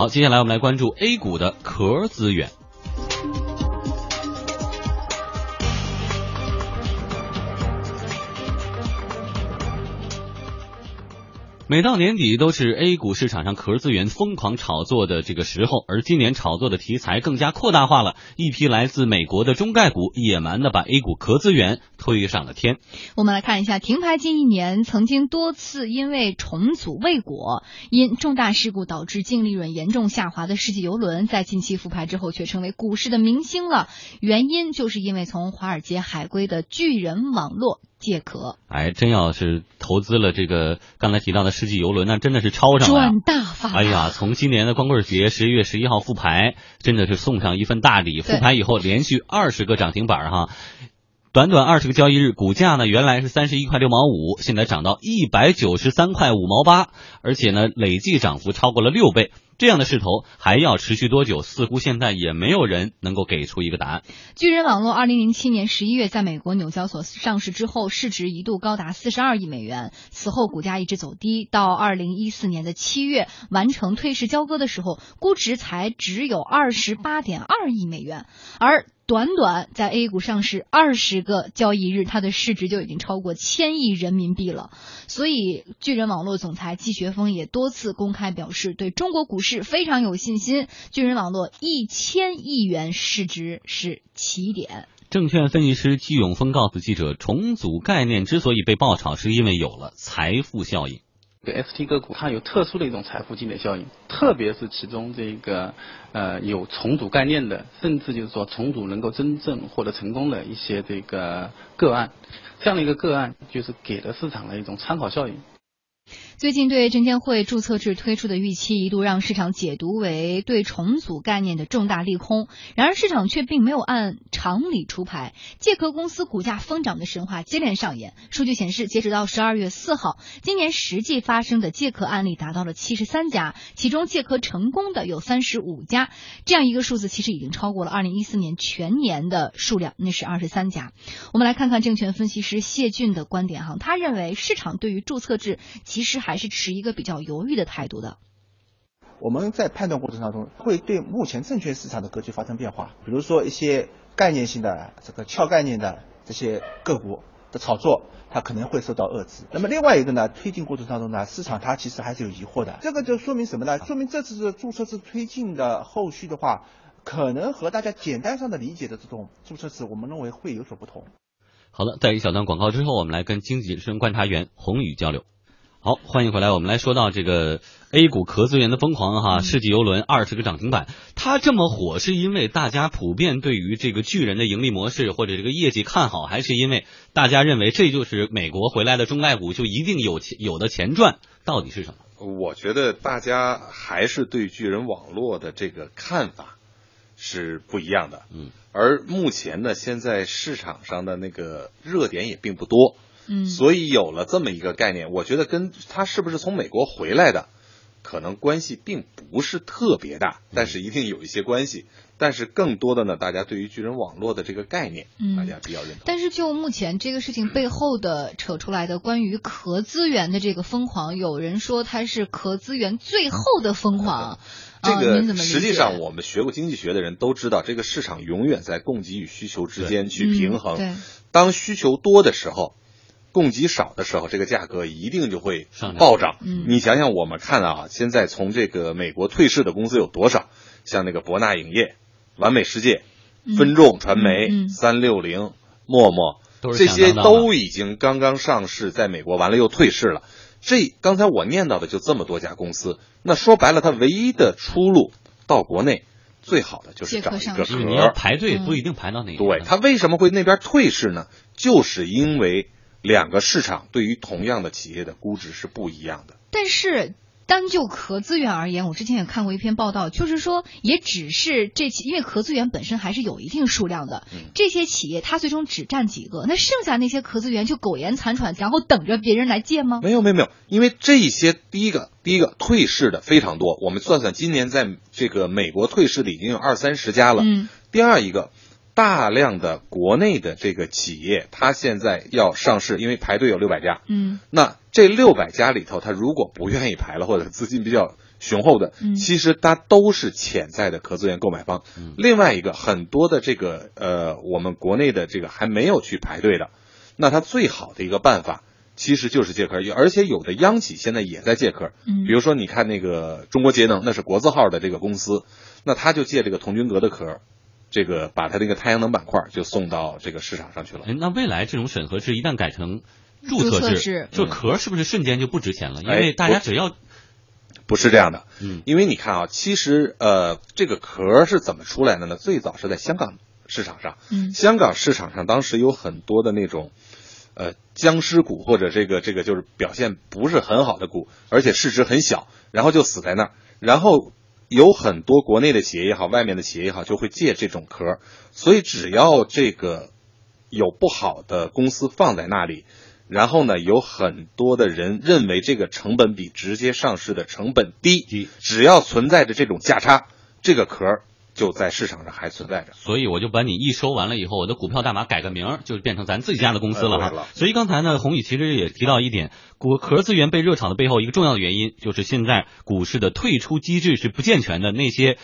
好，接下来我们来关注 A 股的壳资源。每到年底都是 A 股市场上壳资源疯狂炒作的这个时候，而今年炒作的题材更加扩大化了。一批来自美国的中概股野蛮的把 A 股壳资源推上了天。我们来看一下，停牌近一年，曾经多次因为重组未果，因重大事故导致净利润严重下滑的世纪游轮，在近期复牌之后却成为股市的明星了。原因就是因为从华尔街海归的巨人网络。借壳，哎，真要是投资了这个刚才提到的世纪游轮，那真的是超上了，赚大发！哎呀，从今年的光棍节十一月十一号复牌，真的是送上一份大礼。复牌以后，连续二十个涨停板哈，短短二十个交易日，股价呢原来是三十一块六毛五，现在涨到一百九十三块五毛八，而且呢累计涨幅超过了六倍。这样的势头还要持续多久？似乎现在也没有人能够给出一个答案。巨人网络二零零七年十一月在美国纽交所上市之后，市值一度高达四十二亿美元，此后股价一直走低，到二零一四年的七月完成退市交割的时候，估值才只有二十八点二亿美元，而。短短在 A 股上市二十个交易日，它的市值就已经超过千亿人民币了。所以，巨人网络总裁季学峰也多次公开表示，对中国股市非常有信心。巨人网络一千亿元市值是起点。证券分析师季永峰告诉记者，重组概念之所以被爆炒，是因为有了财富效应。这个 ST 个股它有特殊的一种财富积累效应，特别是其中这个呃有重组概念的，甚至就是说重组能够真正获得成功的一些这个个案，这样的一个个案就是给了市场的一种参考效应。最近对证监会注册制推出的预期，一度让市场解读为对重组概念的重大利空。然而，市场却并没有按常理出牌，借壳公司股价疯涨的神话接连上演。数据显示，截止到十二月四号，今年实际发生的借壳案例达到了七十三家，其中借壳成功的有三十五家。这样一个数字，其实已经超过了二零一四年全年的数量，那是二十三家。我们来看看证券分析师谢俊的观点哈，他认为市场对于注册制其实还。还是持一个比较犹豫的态度的。我们在判断过程当中，会对目前证券市场的格局发生变化。比如说一些概念性的这个俏概念的这些个股的炒作，它可能会受到遏制。那么另外一个呢，推进过程当中呢，市场它其实还是有疑惑的。这个就说明什么呢？说明这次注册制推进的后续的话，可能和大家简单上的理解的这种注册制，我们认为会有所不同。好了，在一小段广告之后，我们来跟经济之声观察员洪宇交流。好，欢迎回来。我们来说到这个 A 股壳资源的疯狂哈，世纪游轮二十个涨停板，它这么火是因为大家普遍对于这个巨人的盈利模式或者这个业绩看好，还是因为大家认为这就是美国回来的中概股就一定有钱有的钱赚？到底是什么？我觉得大家还是对巨人网络的这个看法是不一样的。嗯，而目前呢，现在市场上的那个热点也并不多。嗯，所以有了这么一个概念，我觉得跟他是不是从美国回来的，可能关系并不是特别大，但是一定有一些关系。但是更多的呢，大家对于巨人网络的这个概念，大家比较认同。但是就目前这个事情背后的扯出来的关于壳资源的这个疯狂，有人说它是壳资源最后的疯狂。这个实际上我们学过经济学的人都知道，这个市场永远在供给与需求之间去平衡。当需求多的时候。供给少的时候，这个价格一定就会暴涨。你想想，我们看啊，现在从这个美国退市的公司有多少？像那个博纳影业、完美世界、分众传媒、三六零、陌陌，这些都已经刚刚上市，在美国完了又退市了。这刚才我念到的就这么多家公司，那说白了，它唯一的出路到国内，最好的就是找一个壳。你要排队不一定排到那。对，它为什么会那边退市呢？就是因为。两个市场对于同样的企业的估值是不一样的。但是单就壳资源而言，我之前也看过一篇报道，就是说，也只是这企，因为壳资源本身还是有一定数量的，这些企业它最终只占几个，那剩下那些壳资源就苟延残喘，然后等着别人来借吗？没有没有没有，因为这些第一个第一个退市的非常多，我们算算，今年在这个美国退市的已经有二三十家了。嗯。第二一个。大量的国内的这个企业，它现在要上市，因为排队有六百家。嗯，那这六百家里头，它如果不愿意排了，或者资金比较雄厚的，其实它都是潜在的壳资源购买方。另外一个，很多的这个呃，我们国内的这个还没有去排队的，那它最好的一个办法其实就是借壳，而且有的央企现在也在借壳。嗯，比如说你看那个中国节能，那是国字号的这个公司，那他就借这个童军阁的壳。这个把它那个太阳能板块就送到这个市场上去了。哎，那未来这种审核制一旦改成注册制，这壳是不是瞬间就不值钱了？因为大家只要不是这样的，嗯，因为你看啊，其实呃，这个壳是怎么出来的呢？最早是在香港市场上，嗯，香港市场上当时有很多的那种呃僵尸股或者这个这个就是表现不是很好的股，而且市值很小，然后就死在那儿，然后。有很多国内的企业也好，外面的企业也好，就会借这种壳，所以只要这个有不好的公司放在那里，然后呢，有很多的人认为这个成本比直接上市的成本低，只要存在着这种价差，这个壳。就在市场上还存在着，所以我就把你一收完了以后，我的股票代码改个名，就变成咱自己家的公司了哈。所以刚才呢，宏宇其实也提到一点，股壳资源被热炒的背后一个重要的原因，就是现在股市的退出机制是不健全的，那些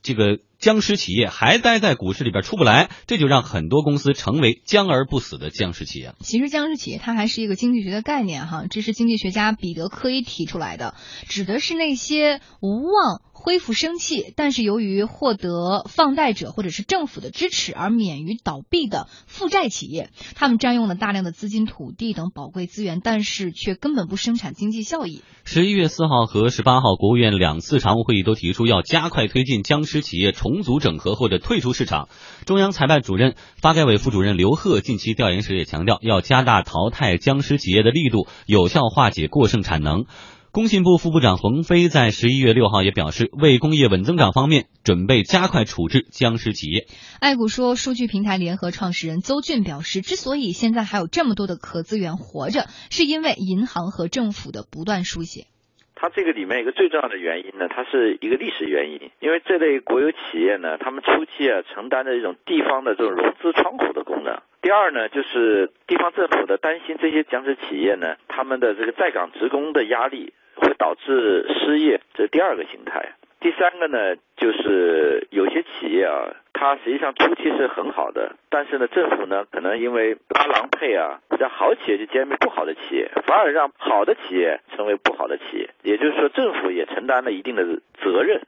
这个僵尸企业还待在股市里边出不来，这就让很多公司成为僵而不死的僵尸企业。其实僵尸企业它还是一个经济学的概念哈，这是经济学家彼得科伊提出来的，指的是那些无望。恢复生气，但是由于获得放贷者或者是政府的支持而免于倒闭的负债企业，他们占用了大量的资金、土地等宝贵资源，但是却根本不生产经济效益。十一月四号和十八号，国务院两次常务会议都提出要加快推进僵尸企业重组整合或者退出市场。中央财办主任、发改委副主任刘鹤近期调研时也强调，要加大淘汰僵尸企业的力度，有效化解过剩产能。工信部副部长冯飞在十一月六号也表示，为工业稳增长方面，准备加快处置僵尸企业。爱股说，数据平台联合创始人邹俊表示，之所以现在还有这么多的壳资源活着，是因为银行和政府的不断输血。它这个里面一个最重要的原因呢，它是一个历史原因，因为这类国有企业呢，他们初期啊承担着一种地方的这种融资窗口的功能。第二呢，就是地方政府的担心这些僵尸企业呢，他们的这个在岗职工的压力。导致失业，这是第二个形态。第三个呢，就是有些企业啊，它实际上初期是很好的，但是呢，政府呢可能因为拉郎配啊，让好企业去歼灭不好的企业，反而让好的企业成为不好的企业。也就是说，政府也承担了一定的责任。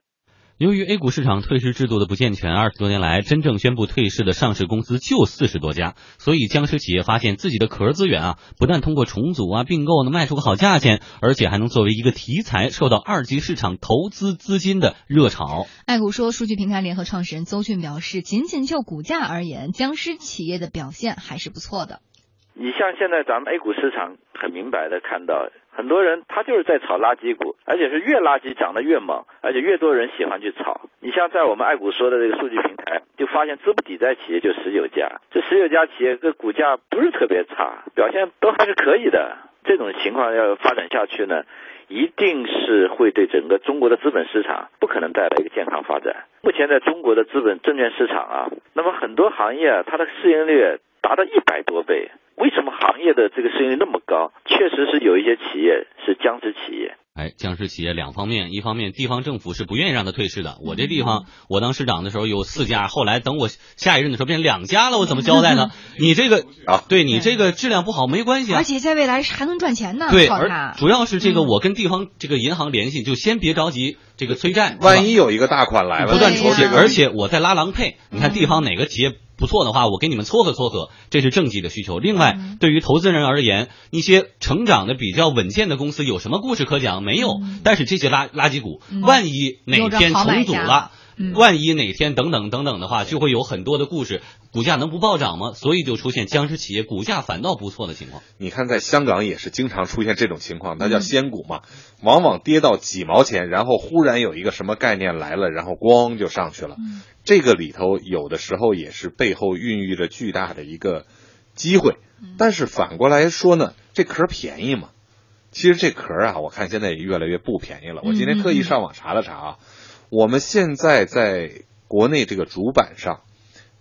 由于 A 股市场退市制度的不健全，二十多年来真正宣布退市的上市公司就四十多家，所以僵尸企业发现自己的壳资源啊，不但通过重组啊、并购能卖出个好价钱，而且还能作为一个题材，受到二级市场投资资金的热炒。爱股说，数据平台联合创始人邹俊表示，仅仅就股价而言，僵尸企业的表现还是不错的。你像现在咱们 A 股市场很明白的看到。很多人他就是在炒垃圾股，而且是越垃圾涨得越猛，而且越多人喜欢去炒。你像在我们爱股说的这个数据平台，就发现资不抵债企业就十九家，这十九家企业个股价不是特别差，表现都还是可以的。这种情况要发展下去呢，一定是会对整个中国的资本市场不可能带来一个健康发展。目前在中国的资本证券市场啊，那么很多行业，它的市盈率达到一百多倍。为什么行业的这个市盈率那么高？确实是有一些企业是僵尸企业。哎，僵尸企业两方面，一方面地方政府是不愿意让他退市的。我这地方，我当市长的时候有四家，后来等我下一任的时候变成两家了，我怎么交代呢？你这个啊，对你这个质量不好没关系，而且在未来还能赚钱呢。对，而主要是这个我跟地方这个银行联系，就先别着急这个催债，万一有一个大款来了，不断出现，而且我在拉郎配。你看地方哪个企业？不错的话，我给你们撮合撮合，这是政绩的需求。另外，对于投资人而言，一些成长的比较稳健的公司有什么故事可讲？没有。但是这些垃垃圾股，万一哪天重组了，万一哪天等等等等的话，就会有很多的故事，股价能不暴涨吗？所以就出现僵尸企业股价反倒不错的情况。你看，在香港也是经常出现这种情况，那叫仙股嘛，往往跌到几毛钱，然后忽然有一个什么概念来了，然后咣就上去了。这个里头有的时候也是背后孕育着巨大的一个机会，但是反过来说呢，这壳便宜吗？其实这壳啊，我看现在也越来越不便宜了。我今天特意上网查了查啊，我们现在在国内这个主板上，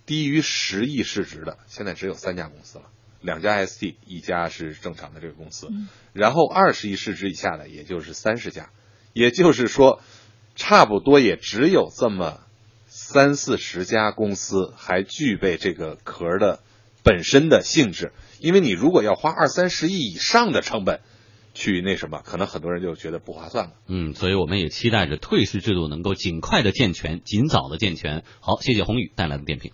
低于十亿市值的现在只有三家公司了，两家 ST，一家是正常的这个公司，然后二十亿市值以下的也就是三十家，也就是说。差不多也只有这么三四十家公司还具备这个壳的本身的性质，因为你如果要花二三十亿以上的成本去那什么，可能很多人就觉得不划算了。嗯，所以我们也期待着退市制度能够尽快的健全，尽早的健全。好，谢谢宏宇带来的点评。